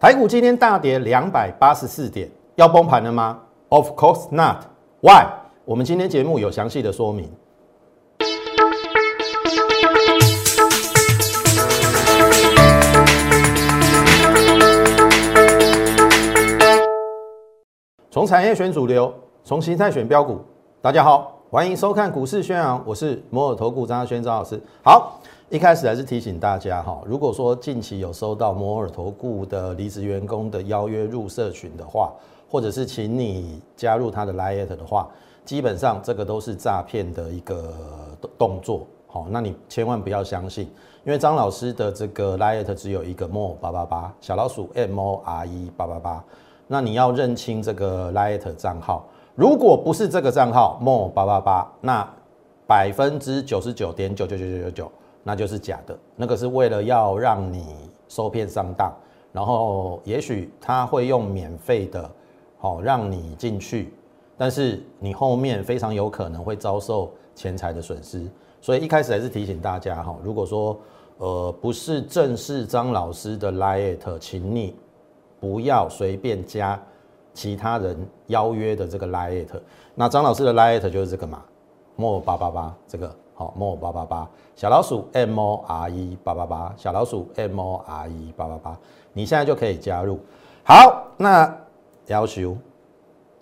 台股今天大跌两百八十四点，要崩盘了吗？Of course not. Why？我们今天节目有详细的说明。从产业选主流，从形态选标股。大家好，欢迎收看股市宣扬，我是摩尔投顾张轩张老师。好。一开始还是提醒大家哈，如果说近期有收到摩尔投顾的离职员工的邀约入社群的话，或者是请你加入他的 Lite 的话，基本上这个都是诈骗的一个动作。好，那你千万不要相信，因为张老师的这个 Lite 只有一个 more 八八八小老鼠 M O R E 八八八，那你要认清这个 Lite 账号，如果不是这个账号 more 八八八，那百分之九十九点九九九九九九。那就是假的，那个是为了要让你受骗上当，然后也许他会用免费的，好让你进去，但是你后面非常有可能会遭受钱财的损失，所以一开始还是提醒大家哈，如果说呃不是正式张老师的 liet，请你不要随便加其他人邀约的这个 liet，那张老师的 liet 就是这个嘛，莫八八八这个。好，more 八八八小老鼠 M O R E 八八八小老鼠 M O R E 八八八，你现在就可以加入。好，那要求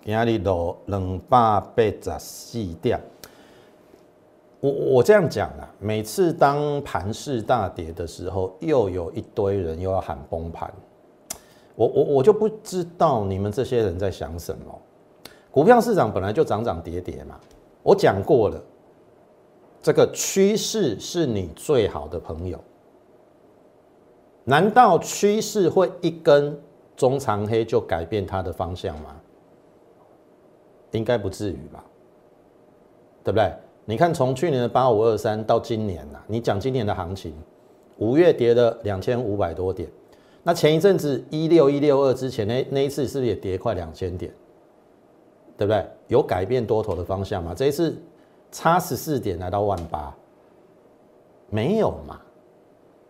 今日落两百八十四点。我我这样讲啊，每次当盘势大跌的时候，又有一堆人又要喊崩盘，我我我就不知道你们这些人在想什么。股票市场本来就涨涨跌跌嘛，我讲过了。这个趋势是你最好的朋友，难道趋势会一根中长黑就改变它的方向吗？应该不至于吧，对不对？你看从去年的八五二三到今年呐，你讲今年的行情，五月跌了两千五百多点，那前一阵子一六一六二之前那那一次是不是也跌快两千点？对不对？有改变多头的方向吗？这一次？差十四点来到万八，没有嘛？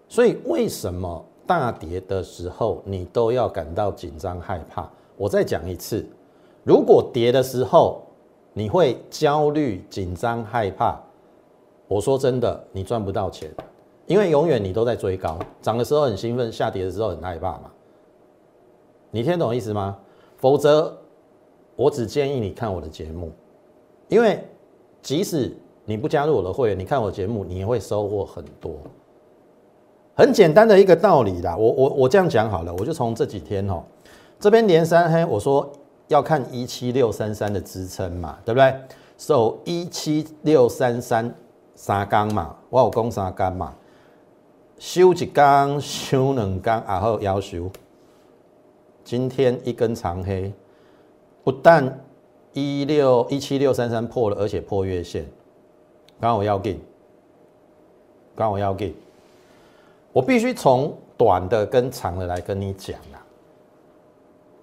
所以为什么大跌的时候你都要感到紧张害怕？我再讲一次，如果跌的时候你会焦虑、紧张、害怕，我说真的，你赚不到钱，因为永远你都在追高，涨的时候很兴奋，下跌的时候很害怕嘛。你听懂意思吗？否则我只建议你看我的节目，因为。即使你不加入我的会员，你看我节目，你也会收获很多。很简单的一个道理啦，我我我这样讲好了，我就从这几天哦，这边连三黑，我说要看一七六三三的支撑嘛，对不对？守一七六三三三缸嘛，我有讲三缸嘛，修一缸，修两缸，然后要求今天一根长黑，不但。一六一七六三三破了，而且破月线。刚我要给，刚我要给，我必须从短的跟长的来跟你讲啊。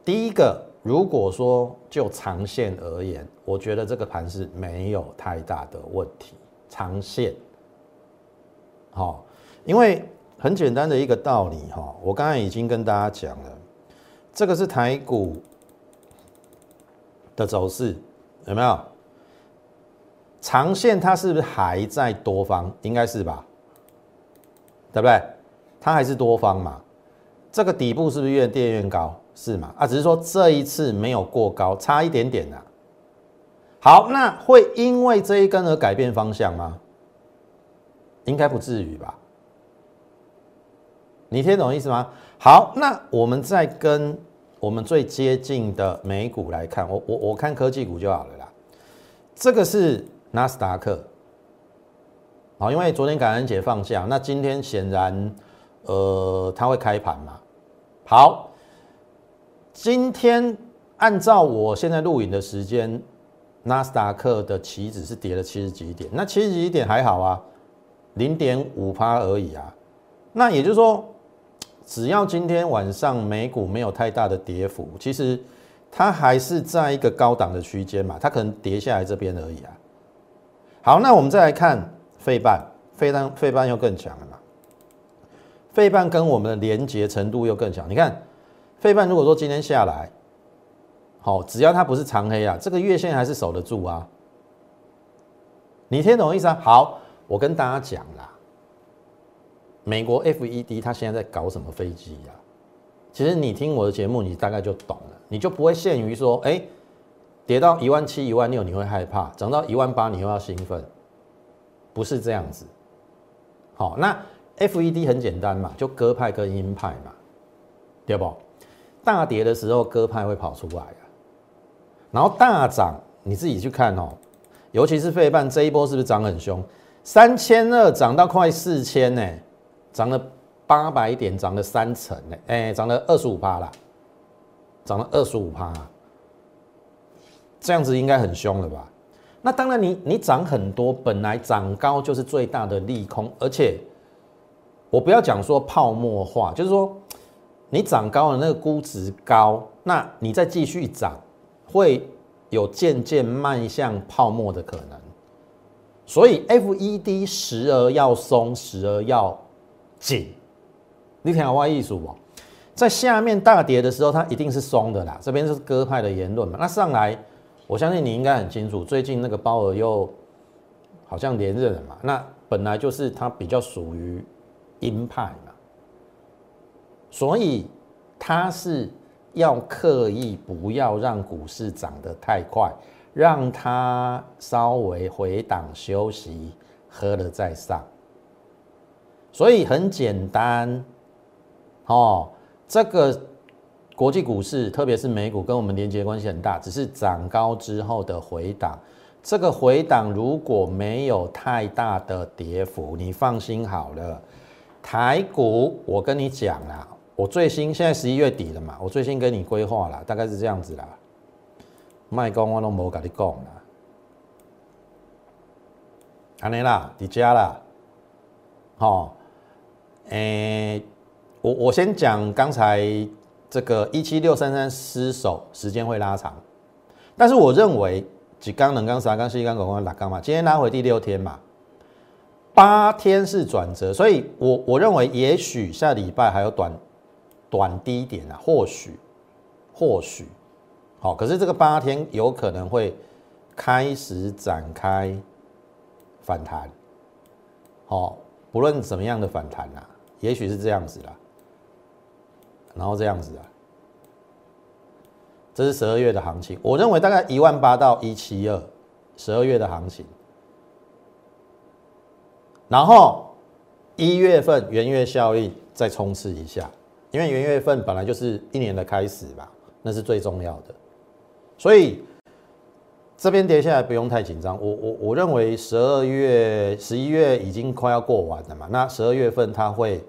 第一个，如果说就长线而言，我觉得这个盘是没有太大的问题。长线，好，因为很简单的一个道理哈，我刚才已经跟大家讲了，这个是台股。的走势有没有长线？它是不是还在多方？应该是吧，对不对？它还是多方嘛？这个底部是不是越跌越高？是嘛？啊，只是说这一次没有过高，差一点点呐。好，那会因为这一根而改变方向吗？应该不至于吧？你听懂意思吗？好，那我们再跟。我们最接近的美股来看，我我我看科技股就好了啦。这个是纳斯达克，好，因为昨天感恩节放假，那今天显然，呃，它会开盘嘛。好，今天按照我现在录影的时间，纳斯达克的期指是跌了七十几点，那七十几点还好啊，零点五趴而已啊。那也就是说。只要今天晚上美股没有太大的跌幅，其实它还是在一个高档的区间嘛，它可能跌下来这边而已啊。好，那我们再来看费半，费半费半又更强了嘛。费半跟我们的连接程度又更强，你看费半如果说今天下来，好，只要它不是长黑啊，这个月线还是守得住啊。你听懂意思啊？好，我跟大家讲啦，美国 FED 它现在在搞什么飞机呀？其实你听我的节目，你大概就懂了，你就不会限于说，哎，跌到一万七、一万六你会害怕，涨到一万八你又要兴奋，不是这样子。好，那 FED 很简单嘛，就鸽派跟鹰派嘛，对不？大跌的时候鸽派会跑出来啊，然后大涨你自己去看哦。尤其是费半这一波是不是涨很凶？三千二涨到快四千呢，涨了八百点，涨了三成呢，哎，涨了二十五趴啦，涨了二十五趴，这样子应该很凶了吧？那当然，你你涨很多，本来涨高就是最大的利空，而且我不要讲说泡沫化，就是说你涨高了，那个估值高，那你再继续涨会。有渐渐迈向泡沫的可能，所以 FED 时而要松，时而要紧。你听我意思不？在下面大跌的时候，它一定是松的啦。这边是鸽派的言论嘛？那上来，我相信你应该很清楚，最近那个鲍尔又好像连任了嘛？那本来就是它比较属于鹰派嘛，所以它是。要刻意不要让股市涨得太快，让它稍微回档休息，喝了再上。所以很简单，哦，这个国际股市，特别是美股，跟我们连接关系很大，只是涨高之后的回档。这个回档如果没有太大的跌幅，你放心好了。台股，我跟你讲啦。我最新现在十一月底了嘛，我最新跟你规划了，大概是这样子啦。卖光我都冇跟你讲啦，安尼啦，你家啦，哦，诶，我我先讲刚才这个一七六三三失守时间会拉长，但是我认为几刚能刚啥刚西刚狗刚打刚嘛，今天拉回第六天嘛，八天是转折，所以我我认为也许下礼拜还有短。短低点啊，或许，或许，好，可是这个八天有可能会开始展开反弹，好，不论怎么样的反弹啊，也许是这样子啦，然后这样子啊，这是十二月的行情，我认为大概一万八到一七二，十二月的行情，然后一月份元月效应再冲刺一下。因为元月份本来就是一年的开始吧，那是最重要的，所以这边跌下来不用太紧张。我我我认为十二月、十一月已经快要过完了嘛，那十二月份它会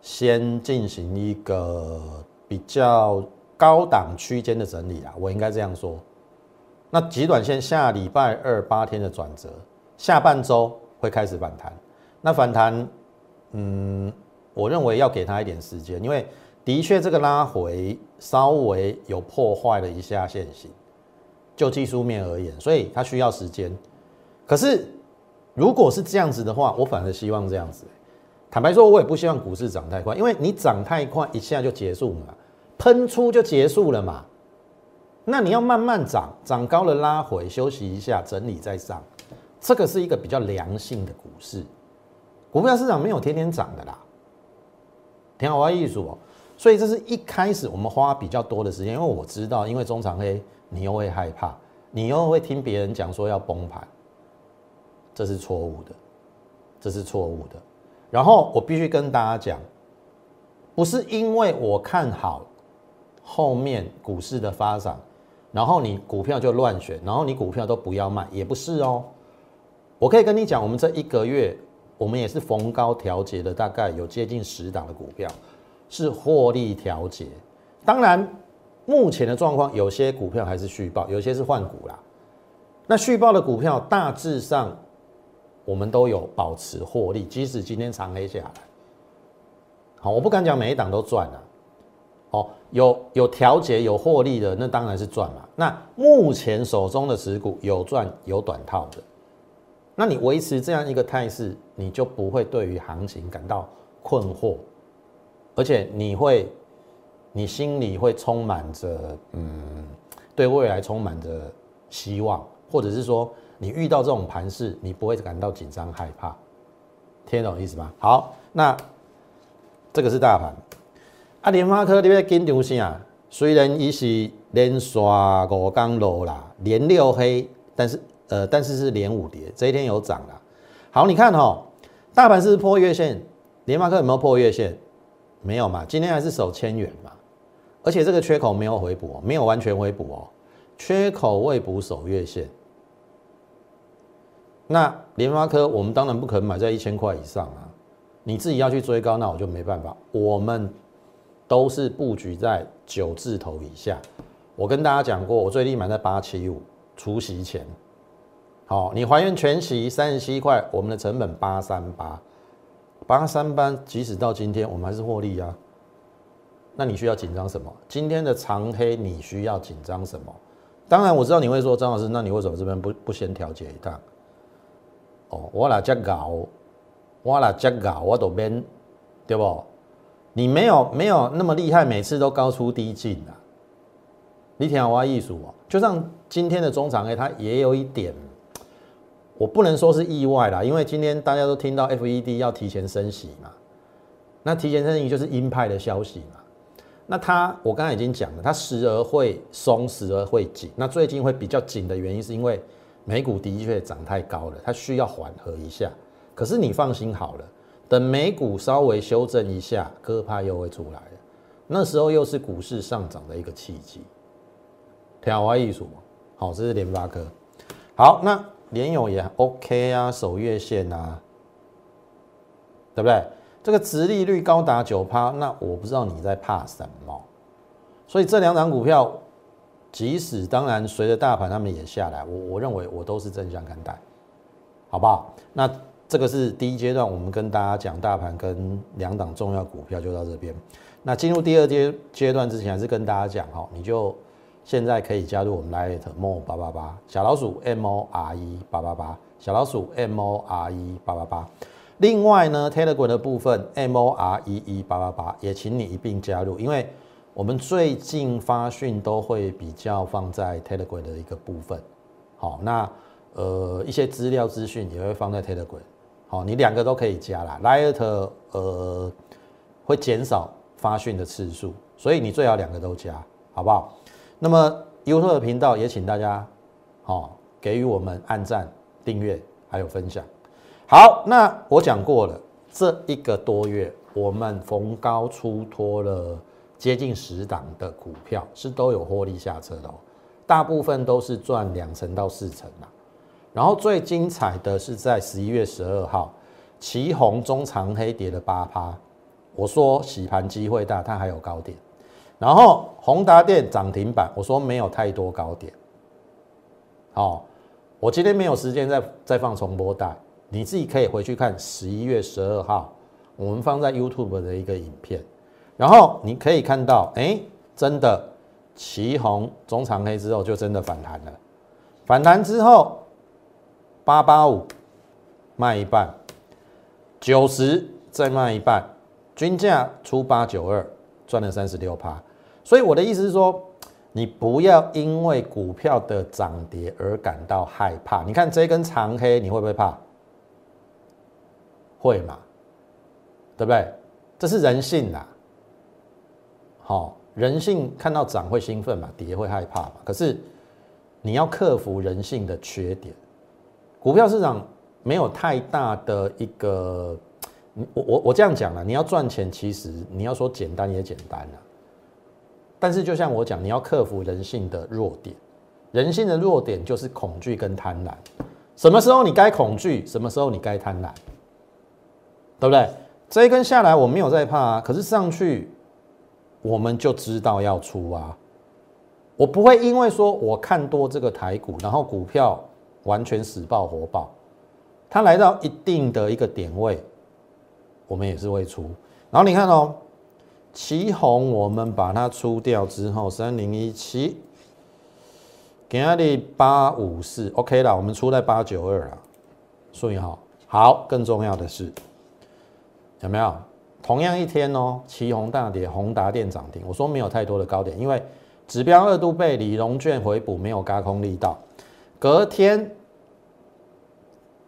先进行一个比较高档区间的整理啊，我应该这样说。那极短线下礼拜二八天的转折，下半周会开始反弹。那反弹，嗯，我认为要给他一点时间，因为。的确，这个拉回稍微有破坏了一下线型，就技术面而言，所以它需要时间。可是，如果是这样子的话，我反而希望这样子。坦白说，我也不希望股市涨太快，因为你涨太快，一下就结束了，喷出就结束了嘛。那你要慢慢涨，涨高了拉回，休息一下，整理再上，这个是一个比较良性的股市。股票市场没有天天涨的啦，挺好玩艺术哦。所以这是一开始我们花比较多的时间，因为我知道，因为中长黑你又会害怕，你又会听别人讲说要崩盘，这是错误的，这是错误的。然后我必须跟大家讲，不是因为我看好后面股市的发展，然后你股票就乱选，然后你股票都不要卖，也不是哦。我可以跟你讲，我们这一个月，我们也是逢高调节的，大概有接近十档的股票。是获利调节，当然，目前的状况有些股票还是续报，有些是换股啦。那续报的股票大致上，我们都有保持获利，即使今天长黑下来。好，我不敢讲每一档都赚了。哦，有有调节有获利的，那当然是赚嘛。那目前手中的持股有赚有短套的，那你维持这样一个态势，你就不会对于行情感到困惑。而且你会，你心里会充满着嗯，对未来充满着希望，或者是说你遇到这种盘势，你不会感到紧张害怕，听懂意思吗？好，那这个是大盘。啊，联发科你要紧张啥？虽然伊是连刷五刚落啦，连六黑，但是呃，但是是连五跌，这一天有涨了。好，你看哦，大盘是破月线，联发科有没有破月线？没有嘛，今天还是守千元嘛，而且这个缺口没有回补，没有完全回补哦，缺口未补守月线。那联发科我们当然不可能买在一千块以上啊，你自己要去追高，那我就没办法，我们。都是布局在九字头以下。我跟大家讲过，我最低买在八七五，除息前。好，你还原全息三十七块，我们的成本八三八，八三八，即使到今天我们还是获利啊。那你需要紧张什么？今天的长黑你需要紧张什么？当然我知道你会说张老师，那你为什么这边不不先调节一趟？哦，我来接搞，我来接搞，我都边，对不？你没有没有那么厉害，每次都高出低进啊！你听我艺术哦，就像今天的中长 A，它也有一点，我不能说是意外啦，因为今天大家都听到 FED 要提前升息嘛，那提前升息就是鹰派的消息嘛。那它我刚才已经讲了，它时而会松，时而会紧。那最近会比较紧的原因，是因为美股的确涨太高了，它需要缓和一下。可是你放心好了。等美股稍微修正一下，鸽派又会出来了。那时候又是股市上涨的一个契机。挑花艺术，好，这是联发科。好，那联友也 OK 啊，守月线啊，对不对？这个殖利率高达九趴，那我不知道你在怕什么。所以这两档股票，即使当然随着大盘他们也下来，我我认为我都是正向看待，好不好？那。这个是第一阶段，我们跟大家讲大盘跟两档重要股票就到这边。那进入第二阶阶段之前，还是跟大家讲哈，你就现在可以加入我们 Lite More 八八八小老鼠 M O R E 八八八小老鼠 M O R E 八八八。另外呢，Telegram 的部分 M O R E E 八八八也请你一并加入，因为我们最近发讯都会比较放在 Telegram 的一个部分。好，那呃一些资料资讯也会放在 Telegram。好，你两个都可以加啦。Light 呃会减少发讯的次数，所以你最好两个都加，好不好？那么 YouTube 频道也请大家好给予我们按赞、订阅还有分享。好，那我讲过了，这一个多月我们逢高出脱了接近十档的股票，是都有获利下车的哦，大部分都是赚两成到四成啦。然后最精彩的是在十一月十二号，旗红中长黑跌了八趴，我说洗盘机会大，它还有高点。然后宏达电涨停板，我说没有太多高点。好，我今天没有时间再再放重播带，你自己可以回去看十一月十二号我们放在 YouTube 的一个影片，然后你可以看到，哎，真的旗红中长黑之后就真的反弹了，反弹之后。八八五卖一半，九十再卖一半，均价出八九二，赚了三十六趴。所以我的意思是说，你不要因为股票的涨跌而感到害怕。你看这根长黑，你会不会怕？会嘛？对不对？这是人性呐。好，人性看到涨会兴奋嘛，跌会害怕嘛。可是你要克服人性的缺点。股票市场没有太大的一个，我我我这样讲了，你要赚钱，其实你要说简单也简单了，但是就像我讲，你要克服人性的弱点，人性的弱点就是恐惧跟贪婪。什么时候你该恐惧，什么时候你该贪婪，对不对？这一根下来我没有在怕啊，可是上去我们就知道要出啊，我不会因为说我看多这个台股，然后股票。完全死爆活爆，它来到一定的一个点位，我们也是会出。然后你看哦，旗红我们把它出掉之后，三零一七，给它的八五四，OK 了，我们出在八九二了，所以好，好，更重要的是有没有同样一天哦，旗宏大跌，宏达电涨停。我说没有太多的高点，因为指标二度被李荣券回补，没有高空力道。隔天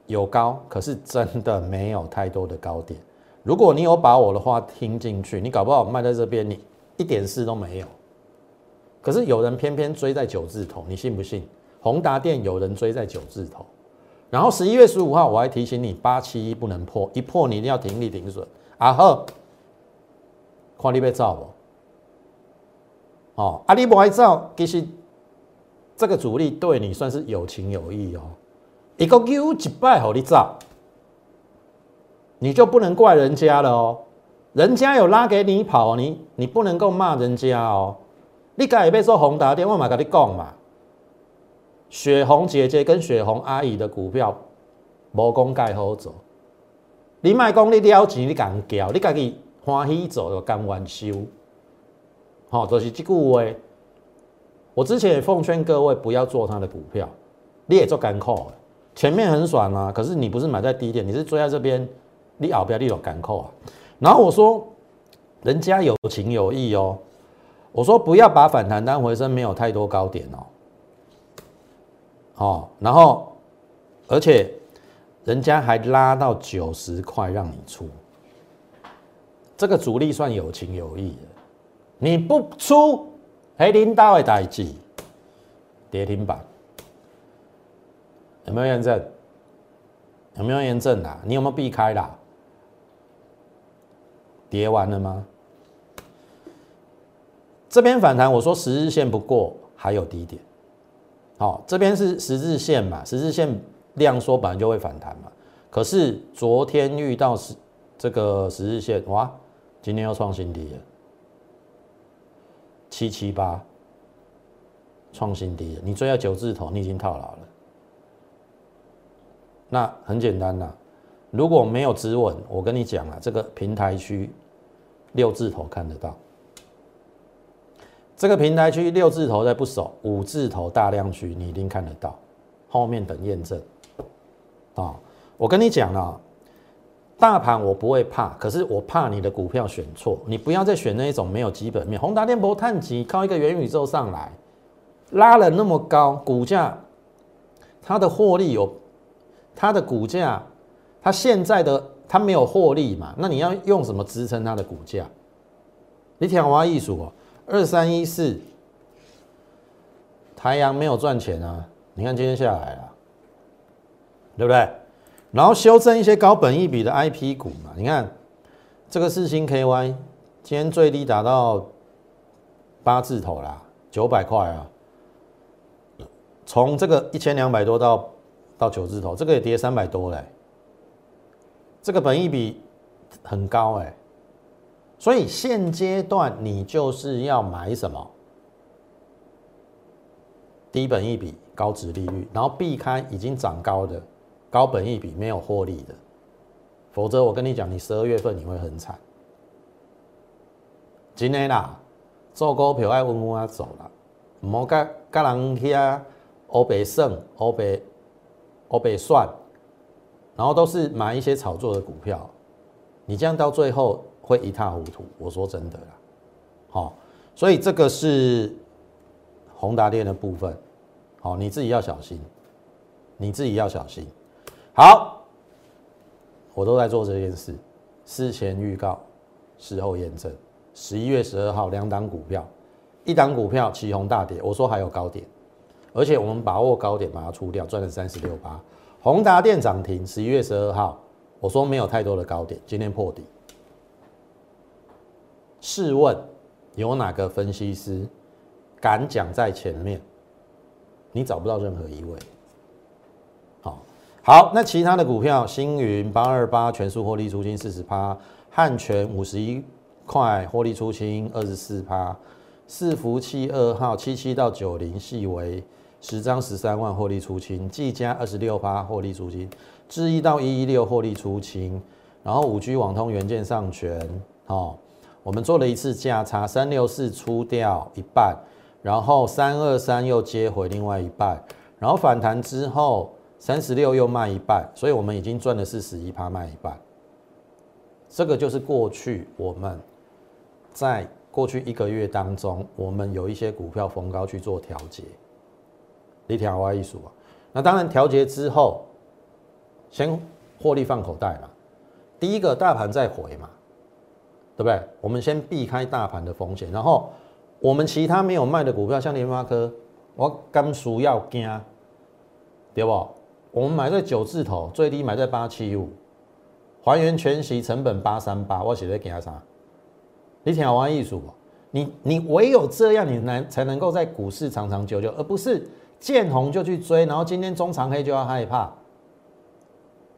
有高，可是真的没有太多的高点。如果你有把我的话听进去，你搞不好卖在这边，你一点事都没有。可是有人偏偏追在九字头，你信不信？宏达电有人追在九字头，然后十一月十五号我还提醒你，八七一不能破，一破你一定要停利停损。啊呵，看你要走不？哦，啊你不爱走，其实这个主力对你算是有情有义哦。一个 U 一百好你走，你就不能怪人家了哦。人家有拉给你跑，你你不能够骂人家哦。你刚才要说宏达电，我嘛跟你讲嘛。雪红姐姐跟雪红阿姨的股票，无讲介好做。你卖讲你了钱，你敢交，你家己欢喜做就甘愿收。好，就是这句话。我之前也奉劝各位不要做他的股票，你也做干扣，前面很爽啊，可是你不是买在低点，你是追在这边，你后边你有干扣啊。然后我说，人家有情有义哦，我说不要把反弹当回升，没有太多高点哦。好，然后而且。人家还拉到九十块让你出，这个主力算有情有义的。你不出，黑领导的代志，跌停板有没有验证？有没有验证啦？你有没有避开啦？跌完了吗？这边反弹，我说十日线不过还有低点。好，这边是十字线嘛？十字线。量缩本来就会反弹嘛，可是昨天遇到十这个十日线，哇，今天又创新低了，七七八，创新低了。你追到九字头，你已经套牢了。那很简单呐，如果没有止稳，我跟你讲啊，这个平台区六字头看得到，这个平台区六字头在不守，五字头大量区你一定看得到，后面等验证。啊，我跟你讲了，大盘我不会怕，可是我怕你的股票选错。你不要再选那一种没有基本面。宏达电波探级靠一个元宇宙上来，拉了那么高股价，它的获利有，它的股价，它现在的它没有获利嘛？那你要用什么支撑它的股价？你听我艺术哦，二三一四，台阳没有赚钱啊！你看今天下来了。对不对？然后修正一些高本益比的 I P 股嘛，你看这个四星 K Y 今天最低达到八字头啦，九百块啊。从这个一千两百多到到九字头，这个也跌三百多嘞。这个本益比很高哎，所以现阶段你就是要买什么？低本益比、高值利率，然后避开已经涨高的。高本益比没有获利的，否则我跟你讲，你十二月份你会很惨。今天啦，做股票爱稳稳啊走了，唔好甲甲人去啊，欧北胜、欧北欧北算，然后都是买一些炒作的股票，你这样到最后会一塌糊涂。我说真的啦，好，所以这个是宏达电的部分，好，你自己要小心，你自己要小心。好，我都在做这件事，事前预告，事后验证。十一月十二号，两档股票，一档股票起红大跌，我说还有高点，而且我们把握高点把它出掉，赚了三十六八。宏达电涨停，十一月十二号，我说没有太多的高点，今天破底。试问有哪个分析师敢讲在前面？你找不到任何一位。好，好那其他的股票，星云八二八全数获利出清四十趴，汉泉五十一块获利出清二十四趴，四福气二号七七到九零系为十张十三万获利出清，技嘉二十六趴获利出清，智一到一一六获利出清，然后五 G 网通元件上全，哦，我们做了一次价差，三六四出掉一半，然后三二三又接回另外一半，然后反弹之后。三十六又卖一半，所以我们已经赚了四十一趴，卖一半。这个就是过去我们在过去一个月当中，我们有一些股票逢高去做调节，一条花艺术啊。那当然调节之后，先获利放口袋嘛。第一个大盘再回嘛，对不对？我们先避开大盘的风险，然后我们其他没有卖的股票，像联发科，我刚熟要惊，对不？我们买在九字头，最低买在八七五，还原全息成本八三八，我写在给他啥？你听完艺术，你你唯有这样，你能才能够在股市长长久久，而不是见红就去追，然后今天中长黑就要害怕。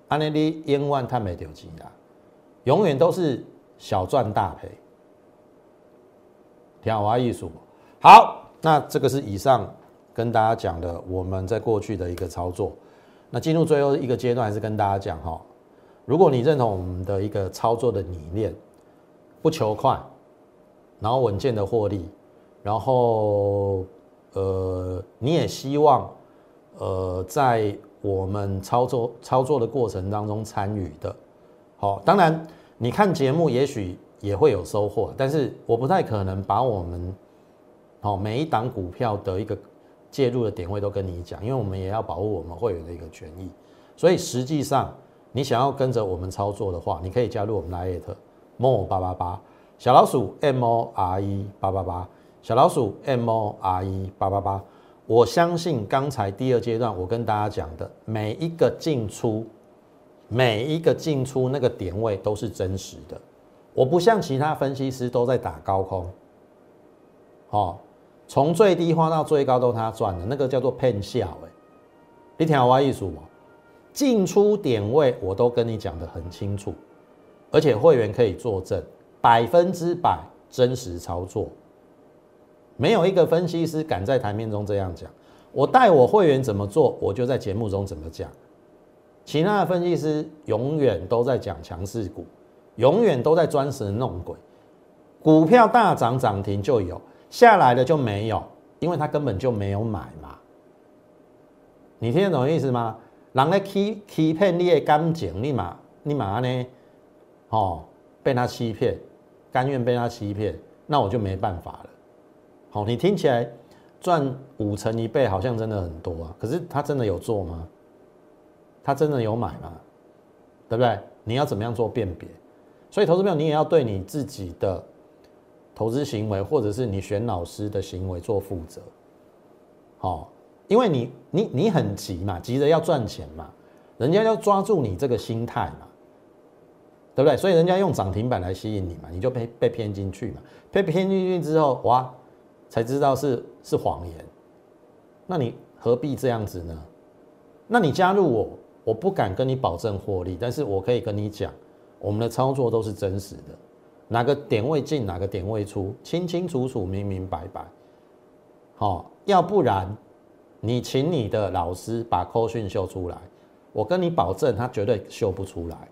安内利千万太没丢钱啦，永远都是小赚大赔。听完艺术，好，那这个是以上跟大家讲的我们在过去的一个操作。那进入最后一个阶段，还是跟大家讲哈，如果你认同我们的一个操作的理念，不求快，然后稳健的获利，然后呃，你也希望呃在我们操作操作的过程当中参与的，好，当然你看节目也许也会有收获，但是我不太可能把我们好每一档股票的一个。介入的点位都跟你讲，因为我们也要保护我们会员的一个权益，所以实际上你想要跟着我们操作的话，你可以加入我们 Lite More 八八八小老鼠 M O R E 八八八小老鼠 M O R E 八八八。我相信刚才第二阶段我跟大家讲的每一个进出，每一个进出那个点位都是真实的，我不像其他分析师都在打高空，哦。从最低花到最高都他赚的，那个叫做骗笑哎！你听我意思吗？进出点位我都跟你讲的很清楚，而且会员可以作证，百分之百真实操作，没有一个分析师敢在台面中这样讲。我带我会员怎么做，我就在节目中怎么讲。其他的分析师永远都在讲强势股，永远都在钻神弄鬼，股票大涨涨停就有。下来的就没有，因为他根本就没有买嘛。你听得懂意思吗？人咧欺欺骗你的感情，立马立马呢，哦，被他欺骗，甘愿被他欺骗，那我就没办法了。好，你听起来赚五成一倍，好像真的很多啊。可是他真的有做吗？他真的有买吗？对不对？你要怎么样做辨别？所以，投资朋友，你也要对你自己的。投资行为，或者是你选老师的行为做负责，好，因为你你你很急嘛，急着要赚钱嘛，人家要抓住你这个心态嘛，对不对？所以人家用涨停板来吸引你嘛，你就被被骗进去嘛，被骗进去之后，哇，才知道是是谎言，那你何必这样子呢？那你加入我，我不敢跟你保证获利，但是我可以跟你讲，我们的操作都是真实的。哪个点位进，哪个点位出，清清楚楚、明明白白。好，要不然你请你的老师把扣讯秀出来，我跟你保证，他绝对秀不出来。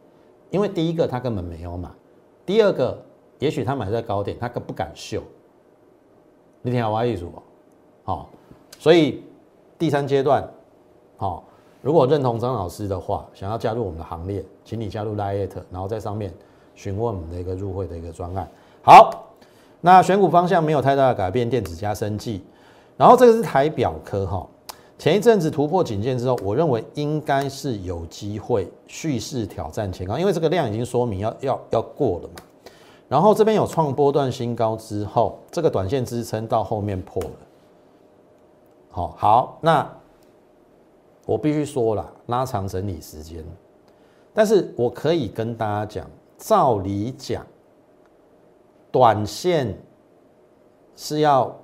因为第一个他根本没有买，第二个也许他买在高点，他更不敢秀。你听好我意思不？好，所以第三阶段，好，如果认同张老师的话，想要加入我们的行列，请你加入 Lite，然后在上面。询问我们的一个入会的一个专案，好，那选股方向没有太大的改变，电子加生技，然后这个是台表科哈，前一阵子突破颈线之后，我认为应该是有机会蓄势挑战前高，因为这个量已经说明要要要过了嘛，然后这边有创波段新高之后，这个短线支撑到后面破了，好，好，那我必须说了，拉长整理时间，但是我可以跟大家讲。照理讲，短线是要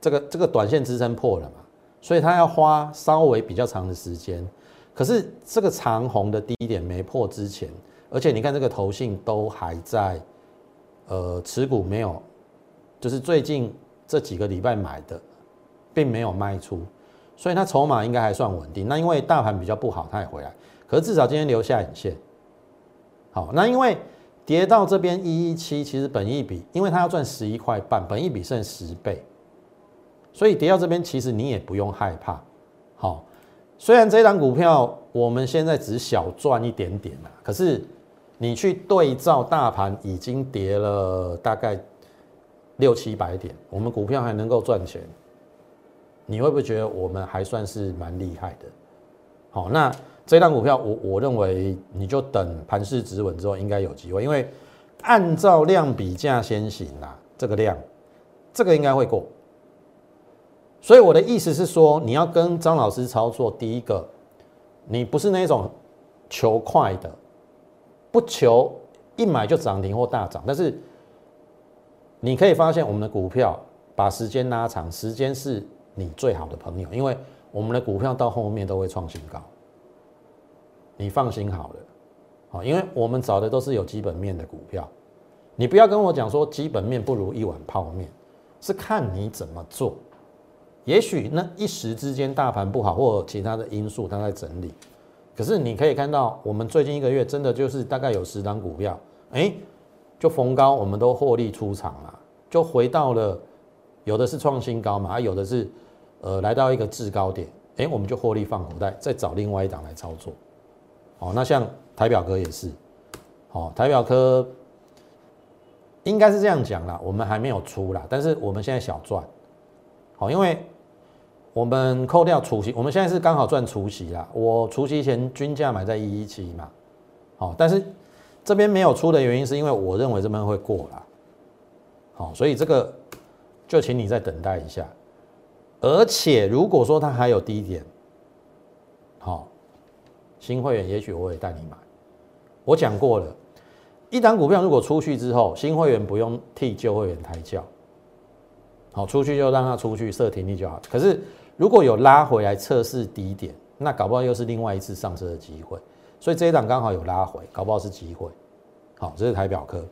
这个这个短线支撑破了嘛，所以它要花稍微比较长的时间。可是这个长红的低点没破之前，而且你看这个头信都还在，呃，持股没有，就是最近这几个礼拜买的，并没有卖出，所以它筹码应该还算稳定。那因为大盘比较不好，它也回来，可是至少今天留下影线。好，那因为跌到这边一一七，其实本益比，因为它要赚十一块半，本益比剩十倍，所以跌到这边，其实你也不用害怕。好，虽然这档股票我们现在只小赚一点点啦，可是你去对照大盘已经跌了大概六七百点，我们股票还能够赚钱，你会不会觉得我们还算是蛮厉害的？好，那这档股票我我认为你就等盘势止稳之后应该有机会，因为按照量比价先行啦，这个量，这个应该会过。所以我的意思是说，你要跟张老师操作，第一个，你不是那种求快的。不求一买就涨停或大涨，但是你可以发现我们的股票把时间拉长，时间是你最好的朋友，因为我们的股票到后面都会创新高，你放心好了，好，因为我们找的都是有基本面的股票，你不要跟我讲说基本面不如一碗泡面，是看你怎么做，也许那一时之间大盘不好或其他的因素它在整理。可是你可以看到，我们最近一个月真的就是大概有十档股票，哎，就逢高我们都获利出场了，就回到了有的是创新高嘛，有的是呃来到一个制高点，哎，我们就获利放口袋，再找另外一档来操作。哦，那像台表科也是，哦，台表科应该是这样讲啦，我们还没有出啦，但是我们现在小赚，好，因为。我们扣掉除息，我们现在是刚好赚除息啦。我除夕前均价买在一一七嘛，好，但是这边没有出的原因是因为我认为这边会过啦，好，所以这个就请你再等待一下。而且如果说它还有低点，好，新会员也许我也带你买。我讲过了，一档股票如果出去之后，新会员不用替旧会员抬轿，好，出去就让他出去设停利就好。可是。如果有拉回来测试低点，那搞不好又是另外一次上车的机会。所以这一档刚好有拉回，搞不好是机会。好，这是台表科。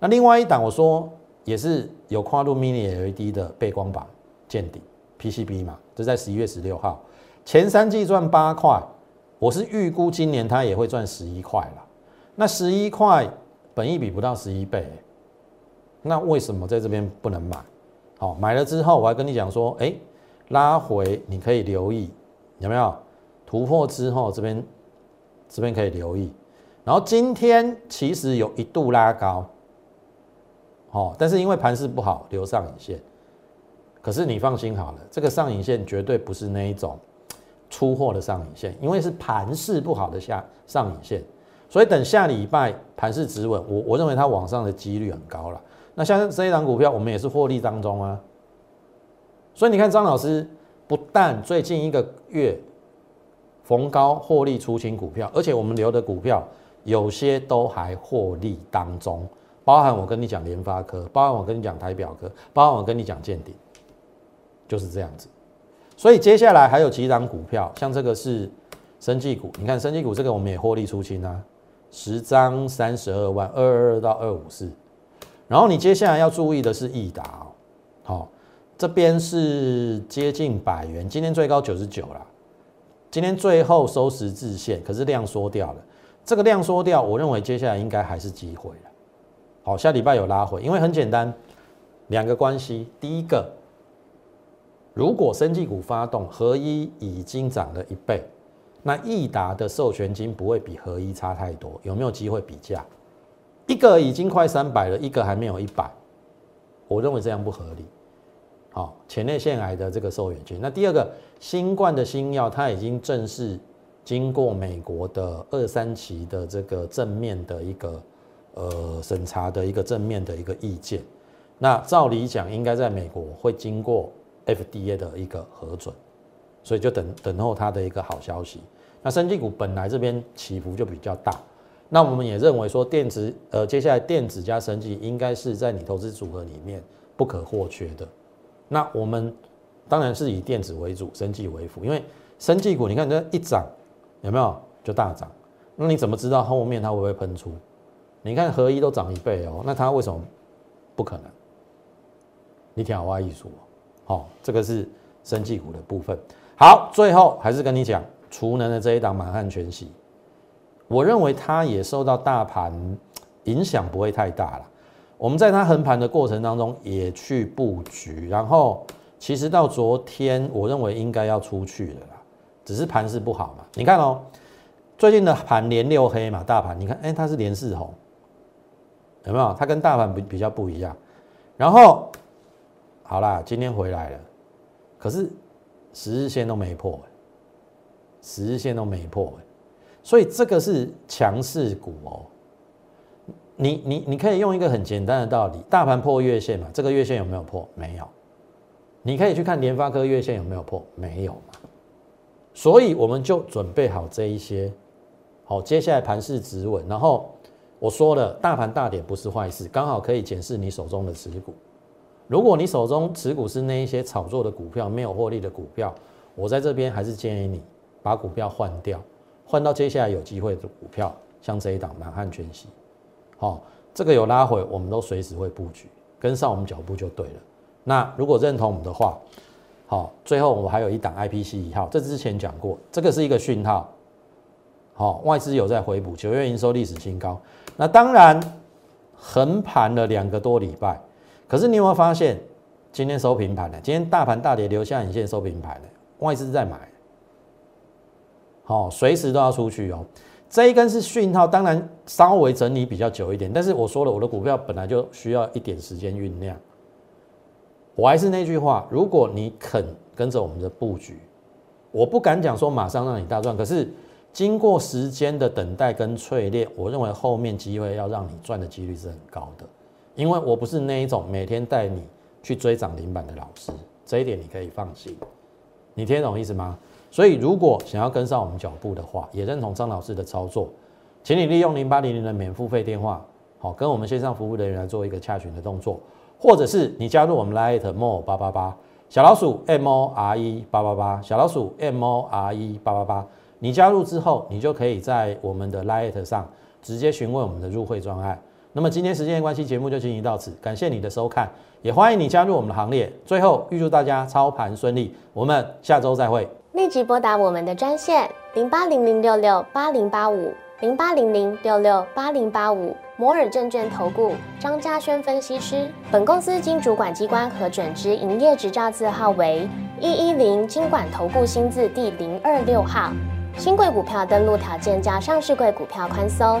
那另外一档我说也是有跨入 Mini LED 的背光板见顶 PCB 嘛，这在十一月十六号，前三季赚八块，我是预估今年它也会赚十一块了。那十一块本益比不到十一倍，那为什么在这边不能买？好，买了之后我还跟你讲说，哎。拉回你可以留意有没有突破之后这边这边可以留意，然后今天其实有一度拉高，哦，但是因为盘势不好留上影线，可是你放心好了，这个上影线绝对不是那一种出货的上影线，因为是盘势不好的下上影线，所以等下礼拜盘势止稳，我我认为它往上的几率很高了。那像这一档股票，我们也是获利当中啊。所以你看，张老师不但最近一个月逢高获利出清股票，而且我们留的股票有些都还获利当中，包含我跟你讲联发科，包含我跟你讲台表科，包含我跟你讲建鼎，就是这样子。所以接下来还有几档股票，像这个是生技股，你看生技股这个我们也获利出清啊，十张三十二万，二二到二五四。然后你接下来要注意的是益达哦，好。这边是接近百元，今天最高九十九了，今天最后收十字线，可是量缩掉了。这个量缩掉，我认为接下来应该还是机会了。好，下礼拜有拉回，因为很简单，两个关系。第一个，如果生技股发动，合一已经涨了一倍，那益达的授权金不会比合一差太多，有没有机会比价？一个已经快三百了，一个还没有一百，我认为这样不合理。好，前列腺癌的这个受源菌。那第二个新冠的新药，它已经正式经过美国的二三期的这个正面的一个呃审查的一个正面的一个意见。那照理讲，应该在美国会经过 FDA 的一个核准，所以就等等候它的一个好消息。那生技股本来这边起伏就比较大，那我们也认为说电子呃接下来电子加生技应该是在你投资组合里面不可或缺的。那我们当然是以电子为主，生技为辅。因为生技股，你看这一涨，有没有就大涨？那你怎么知道后面它会不会喷出？你看合一都涨一倍哦，那它为什么不可能？你挺好话艺术哦。好，这个是生技股的部分。好，最后还是跟你讲，储能的这一档满汉全席，我认为它也受到大盘影响不会太大了。我们在它横盘的过程当中也去布局，然后其实到昨天，我认为应该要出去的啦，只是盘势不好嘛。你看哦，最近的盘连六黑嘛，大盘你看，哎，它是连四红，有没有？它跟大盘比比较不一样。然后好啦，今天回来了，可是十日线都没破，十日线都没破，所以这个是强势股哦。你你你可以用一个很简单的道理，大盘破月线嘛，这个月线有没有破？没有。你可以去看联发科月线有没有破？没有嘛。所以我们就准备好这一些，好，接下来盘势止稳。然后我说了，大盘大跌不是坏事，刚好可以检视你手中的持股。如果你手中持股是那一些炒作的股票，没有获利的股票，我在这边还是建议你把股票换掉，换到接下来有机会的股票，像这一档满汉全席。好，这个有拉回，我们都随时会布局，跟上我们脚步就对了。那如果认同我们的话，好，最后我还有一档 IPC 一号，这之前讲过，这个是一个讯号。好，外资有在回补，九月营收历史新高。那当然横盘了两个多礼拜，可是你有没有发现，今天收平盘了？今天大盘大跌，留下影线收平盘了，外资在买。好，随时都要出去哦。这一根是讯号，当然稍微整理比较久一点，但是我说了，我的股票本来就需要一点时间酝酿。我还是那句话，如果你肯跟着我们的布局，我不敢讲说马上让你大赚，可是经过时间的等待跟淬炼，我认为后面机会要让你赚的几率是很高的，因为我不是那一种每天带你去追涨停板的老师，这一点你可以放心。你听懂意思吗？所以如果想要跟上我们脚步的话，也认同张老师的操作，请你利用零八零零的免付费电话，好跟我们线上服务人员来做一个洽询的动作。或者是你加入我们 Lite More 八八八小老鼠 M O R E 八八八小老鼠 M O R E 八八八，你加入之后，你就可以在我们的 Lite 上直接询问我们的入会专案。那么今天时间的关系，节目就进行到此，感谢你的收看，也欢迎你加入我们的行列。最后预祝大家操盘顺利，我们下周再会。立即拨打我们的专线零八零零六六八零八五零八零零六六八零八五。摩尔证券投顾张嘉轩分析师，本公司经主管机关核准之营业执照字号为一一零金管投顾新字第零二六号。新贵股票登录条件较上市贵股票宽松，